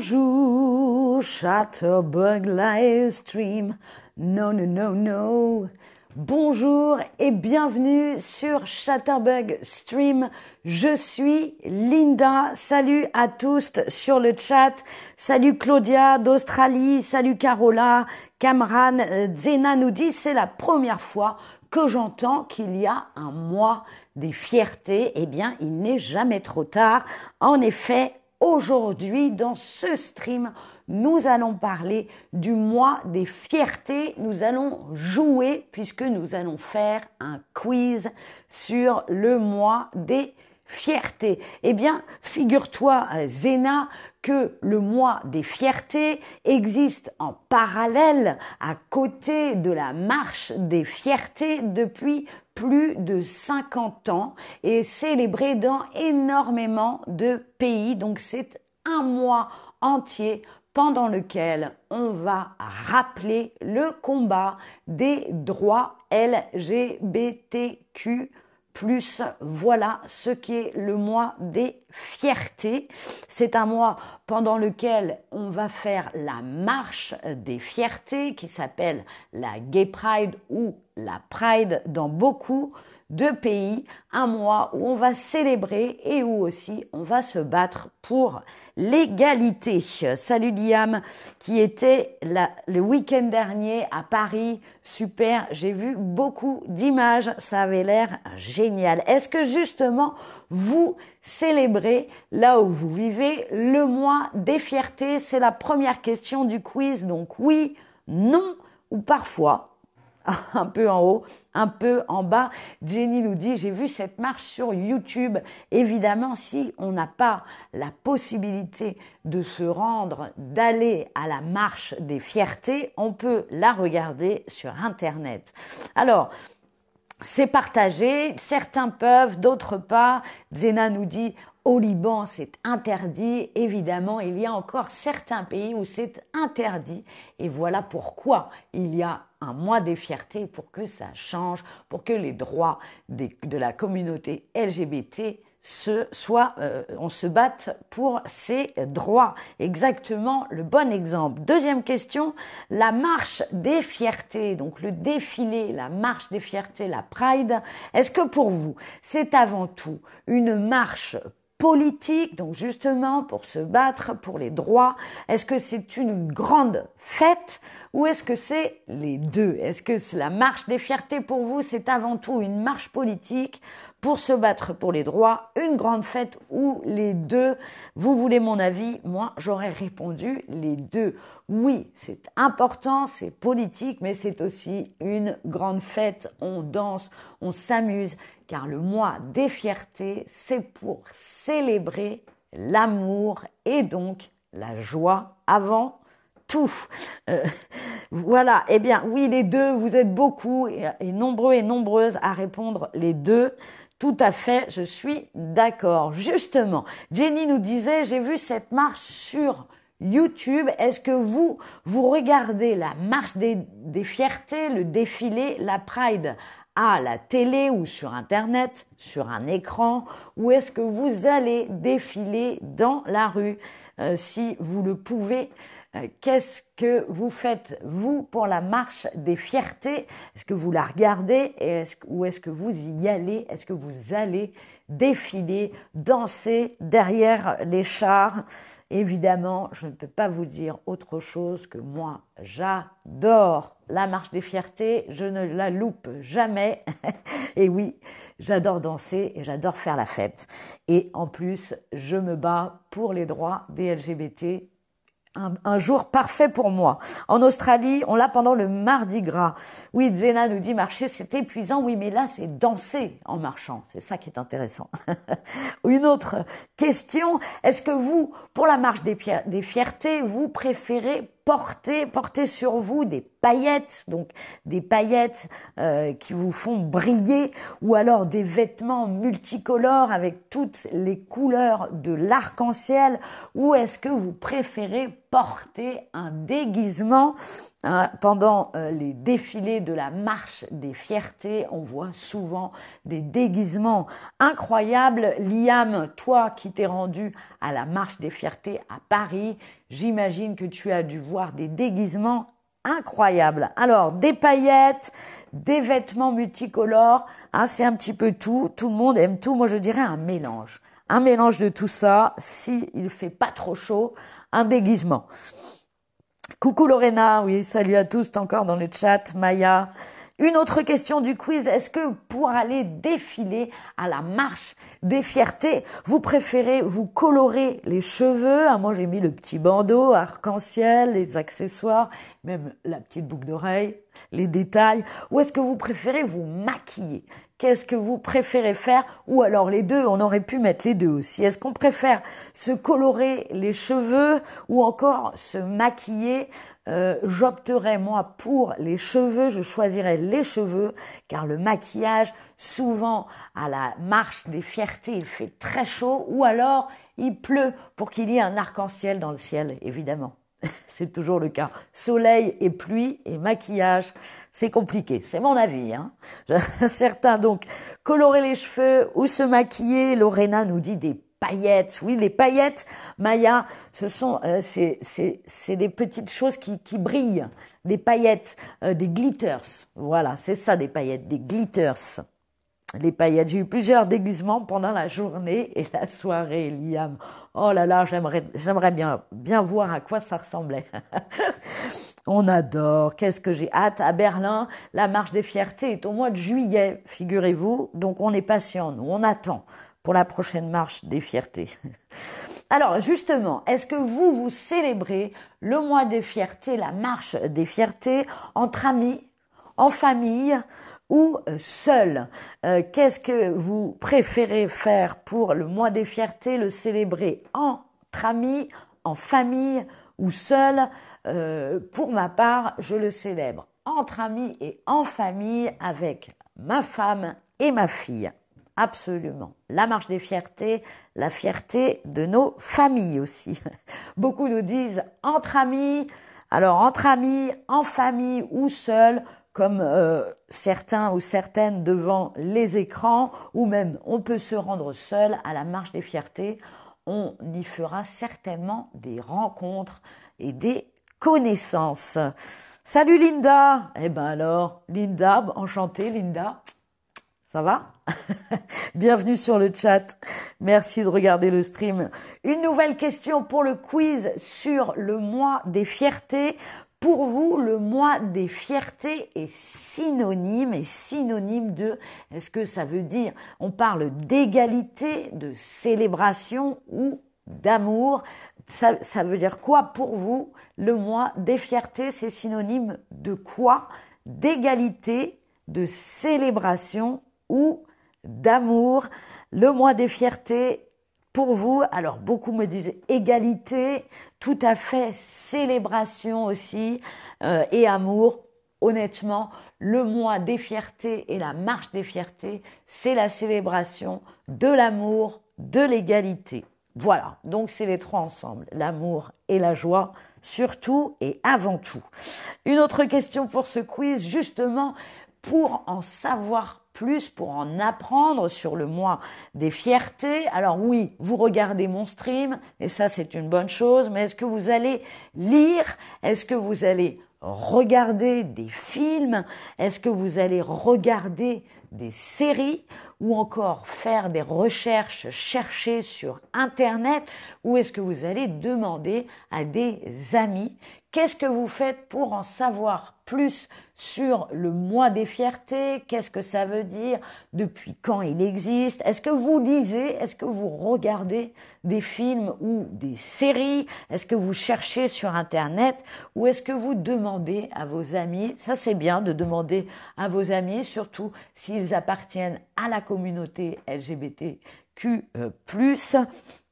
Bonjour, Chatterbug Livestream. Non, non, non, non. Bonjour et bienvenue sur Chatterbug Stream. Je suis Linda. Salut à tous sur le chat. Salut Claudia d'Australie. Salut Carola. Camran. Zena nous dit c'est la première fois que j'entends qu'il y a un mois des fiertés. Eh bien, il n'est jamais trop tard. En effet, Aujourd'hui, dans ce stream, nous allons parler du mois des fiertés. Nous allons jouer puisque nous allons faire un quiz sur le mois des fiertés. Eh bien, figure-toi, Zéna, que le mois des fiertés existe en parallèle à côté de la marche des fiertés depuis plus de 50 ans et célébré dans énormément de pays. Donc c'est un mois entier pendant lequel on va rappeler le combat des droits LGBTQ plus voilà ce qui est le mois des fiertés. C'est un mois pendant lequel on va faire la marche des fiertés qui s'appelle la Gay Pride ou la Pride dans beaucoup de pays. Un mois où on va célébrer et où aussi on va se battre pour l'égalité. Salut Liam qui était le week-end dernier à Paris. Super, j'ai vu beaucoup d'images, ça avait l'air génial. Est-ce que justement vous célébrez là où vous vivez le mois des fiertés? C'est la première question du quiz. Donc oui, non ou parfois un peu en haut, un peu en bas. Jenny nous dit, j'ai vu cette marche sur YouTube. Évidemment, si on n'a pas la possibilité de se rendre, d'aller à la marche des fiertés, on peut la regarder sur Internet. Alors, c'est partagé, certains peuvent, d'autres pas. Zena nous dit, au Liban, c'est interdit. Évidemment, il y a encore certains pays où c'est interdit. Et voilà pourquoi il y a un mois des fiertés pour que ça change, pour que les droits de la communauté LGBT se soient, euh, on se batte pour ces droits. Exactement le bon exemple. Deuxième question, la marche des fiertés, donc le défilé, la marche des fiertés, la Pride. Est-ce que pour vous, c'est avant tout une marche politique, donc justement pour se battre pour les droits Est-ce que c'est une grande fête ou est-ce que c'est les deux? Est-ce que la marche des fiertés pour vous, c'est avant tout une marche politique pour se battre pour les droits, une grande fête ou les deux Vous voulez mon avis? Moi, j'aurais répondu les deux. Oui, c'est important, c'est politique, mais c'est aussi une grande fête. On danse, on s'amuse, car le mois des fiertés, c'est pour célébrer l'amour et donc la joie avant tout. Euh, voilà, eh bien oui, les deux, vous êtes beaucoup et, nombreux et nombreuses à répondre les deux. Tout à fait, je suis d'accord. Justement, Jenny nous disait, j'ai vu cette marche sur YouTube. Est-ce que vous, vous regardez la marche des, des fiertés, le défilé, la Pride à la télé ou sur Internet, sur un écran, ou est-ce que vous allez défiler dans la rue euh, si vous le pouvez Qu'est-ce que vous faites, vous, pour la marche des fiertés? Est-ce que vous la regardez? Ou est-ce que vous y allez? Est-ce que vous allez défiler, danser derrière les chars? Évidemment, je ne peux pas vous dire autre chose que moi, j'adore la marche des fiertés, je ne la loupe jamais. et oui, j'adore danser et j'adore faire la fête. Et en plus, je me bats pour les droits des LGBT un, jour parfait pour moi. En Australie, on l'a pendant le Mardi Gras. Oui, Zena nous dit marcher, c'est épuisant. Oui, mais là, c'est danser en marchant. C'est ça qui est intéressant. Une autre question. Est-ce que vous, pour la marche des, des fiertés, vous préférez porter, porter sur vous des paillettes, donc des paillettes euh, qui vous font briller, ou alors des vêtements multicolores avec toutes les couleurs de l'arc-en-ciel, ou est-ce que vous préférez porter un déguisement hein, pendant euh, les défilés de la marche des fiertés, on voit souvent des déguisements incroyables. Liam, toi qui t'es rendu à la marche des fiertés à Paris, j'imagine que tu as dû voir des déguisements incroyables. Alors, des paillettes, des vêtements multicolores, hein, c'est un petit peu tout. Tout le monde aime tout. Moi, je dirais un mélange. Un mélange de tout ça, si il fait pas trop chaud, un déguisement. Coucou Lorena, oui, salut à tous, encore dans le chat, Maya. Une autre question du quiz, est-ce que pour aller défiler à la marche des fiertés, vous préférez vous colorer les cheveux? Ah, Moi j'ai mis le petit bandeau arc-en-ciel, les accessoires, même la petite boucle d'oreille, les détails. Ou est-ce que vous préférez vous maquiller? Qu'est-ce que vous préférez faire Ou alors les deux, on aurait pu mettre les deux aussi. Est-ce qu'on préfère se colorer les cheveux ou encore se maquiller euh, J'opterais moi pour les cheveux, je choisirais les cheveux car le maquillage, souvent à la marche des fiertés, il fait très chaud ou alors il pleut pour qu'il y ait un arc-en-ciel dans le ciel, évidemment. c'est toujours le cas. Soleil et pluie et maquillage, c'est compliqué. C'est mon avis. Hein. Certains donc colorer les cheveux ou se maquiller. Lorena nous dit des paillettes. Oui, les paillettes, Maya, ce sont euh, c'est c'est des petites choses qui qui brillent, des paillettes, euh, des glitters. Voilà, c'est ça des paillettes, des glitters les paillettes. J'ai eu plusieurs déguisements pendant la journée et la soirée, Liam. Oh là là, j'aimerais, bien, bien voir à quoi ça ressemblait. On adore. Qu'est-ce que j'ai hâte à Berlin. La marche des fiertés est au mois de juillet, figurez-vous. Donc on est patient, nous, on attend pour la prochaine marche des fiertés. Alors justement, est-ce que vous, vous célébrez le mois des fiertés, la marche des fiertés entre amis, en famille, ou euh, seul. Euh, qu'est-ce que vous préférez faire pour le mois des fiertés, le célébrer entre amis, en famille ou seul? Euh, Pour ma part, je le célèbre entre amis et en famille avec ma femme et ma fille. Absolument. La marche des fiertés, la fierté de nos familles aussi. Beaucoup nous disent entre amis. Alors entre amis, en famille ou seul, comme euh, certains ou certaines devant les écrans, ou même on peut se rendre seul à la marche des fiertés. On y fera certainement des rencontres et des connaissances. Salut Linda Eh ben alors, Linda, enchantée Linda. Ça va? Bienvenue sur le chat. Merci de regarder le stream. Une nouvelle question pour le quiz sur le mois des fiertés. Pour vous, le mois des fiertés est synonyme, est synonyme de, est-ce que ça veut dire, on parle d'égalité, de célébration ou d'amour ça, ça, veut dire quoi pour vous Le mois des fiertés, c'est synonyme de quoi? D'égalité, de célébration ou d'amour. Le mois des fiertés, pour vous, alors beaucoup me disent égalité, tout à fait célébration aussi euh, et amour. Honnêtement, le mois des fiertés et la marche des fiertés, c'est la célébration de l'amour, de l'égalité. Voilà, donc c'est les trois ensemble, l'amour et la joie, surtout et avant tout. Une autre question pour ce quiz, justement, pour en savoir pour en apprendre sur le mois des fiertés. Alors oui, vous regardez mon stream, et ça c'est une bonne chose, mais est-ce que vous allez lire? Est-ce que vous allez regarder des films? Est-ce que vous allez regarder des séries? Ou encore faire des recherches, chercher sur Internet ou est-ce que vous allez demander à des amis Qu'est-ce que vous faites pour en savoir plus sur le mois des fiertés, qu'est-ce que ça veut dire, depuis quand il existe, est-ce que vous lisez, est-ce que vous regardez des films ou des séries, est-ce que vous cherchez sur Internet? Ou est-ce que vous demandez à vos amis, ça c'est bien de demander à vos amis, surtout s'ils appartiennent à la communauté LGBTQ+.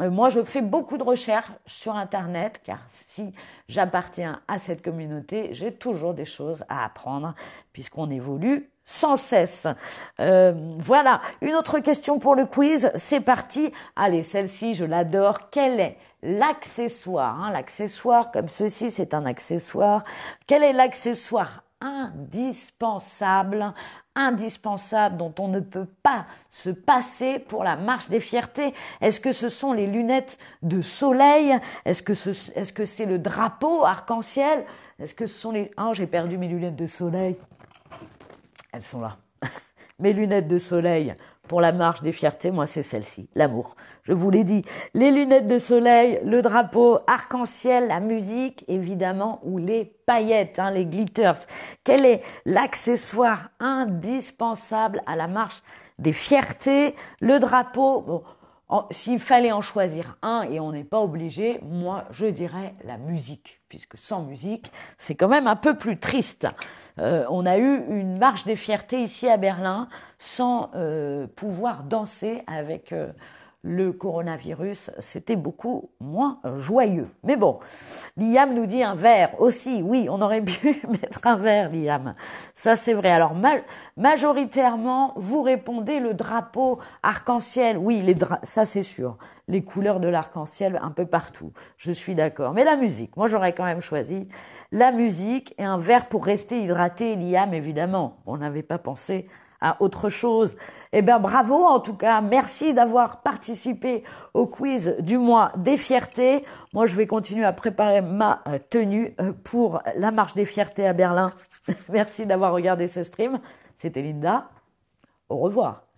Euh, moi, je fais beaucoup de recherches sur Internet, car si j'appartiens à cette communauté, j'ai toujours des choses à apprendre, puisqu'on évolue sans cesse. Euh, voilà, une autre question pour le quiz, c'est parti. Allez, celle-ci, je l'adore. Quel est l'accessoire hein? L'accessoire comme ceci, c'est un accessoire. Quel est l'accessoire indispensable, indispensable dont on ne peut pas se passer pour la marche des fiertés Est-ce que ce sont les lunettes de soleil? Est-ce que ce, est-ce que c'est le drapeau arc-en-ciel? Est-ce que ce sont les Oh, j'ai perdu mes lunettes de soleil. Elles sont là. mes lunettes de soleil pour la marche des fiertés, moi c'est celle-ci, l'amour. Je vous l'ai dit, les lunettes de soleil, le drapeau, arc-en-ciel, la musique évidemment, ou les paillettes, hein, les glitters. Quel est l'accessoire indispensable à la marche des fiertés? Le drapeau. S'il fallait en choisir un, et on n'est pas obligé, moi je dirais la musique, puisque sans musique, c'est quand même un peu plus triste. Euh, on a eu une marche des fiertés ici à Berlin sans euh, pouvoir danser avec euh, le coronavirus. C'était beaucoup moins joyeux. Mais bon, Liam nous dit un verre aussi. Oui, on aurait pu mettre un verre, Liam. Ça, c'est vrai. Alors, majoritairement, vous répondez le drapeau arc-en-ciel. Oui, les ça, c'est sûr. Les couleurs de l'arc-en-ciel un peu partout. Je suis d'accord. Mais la musique, moi, j'aurais quand même choisi la musique et un verre pour rester hydraté, Liam, évidemment. On n'avait pas pensé à autre chose. Eh bien, bravo en tout cas. Merci d'avoir participé au quiz du mois des fiertés. Moi, je vais continuer à préparer ma euh, tenue euh, pour la marche des fiertés à Berlin. Merci d'avoir regardé ce stream. C'était Linda. Au revoir.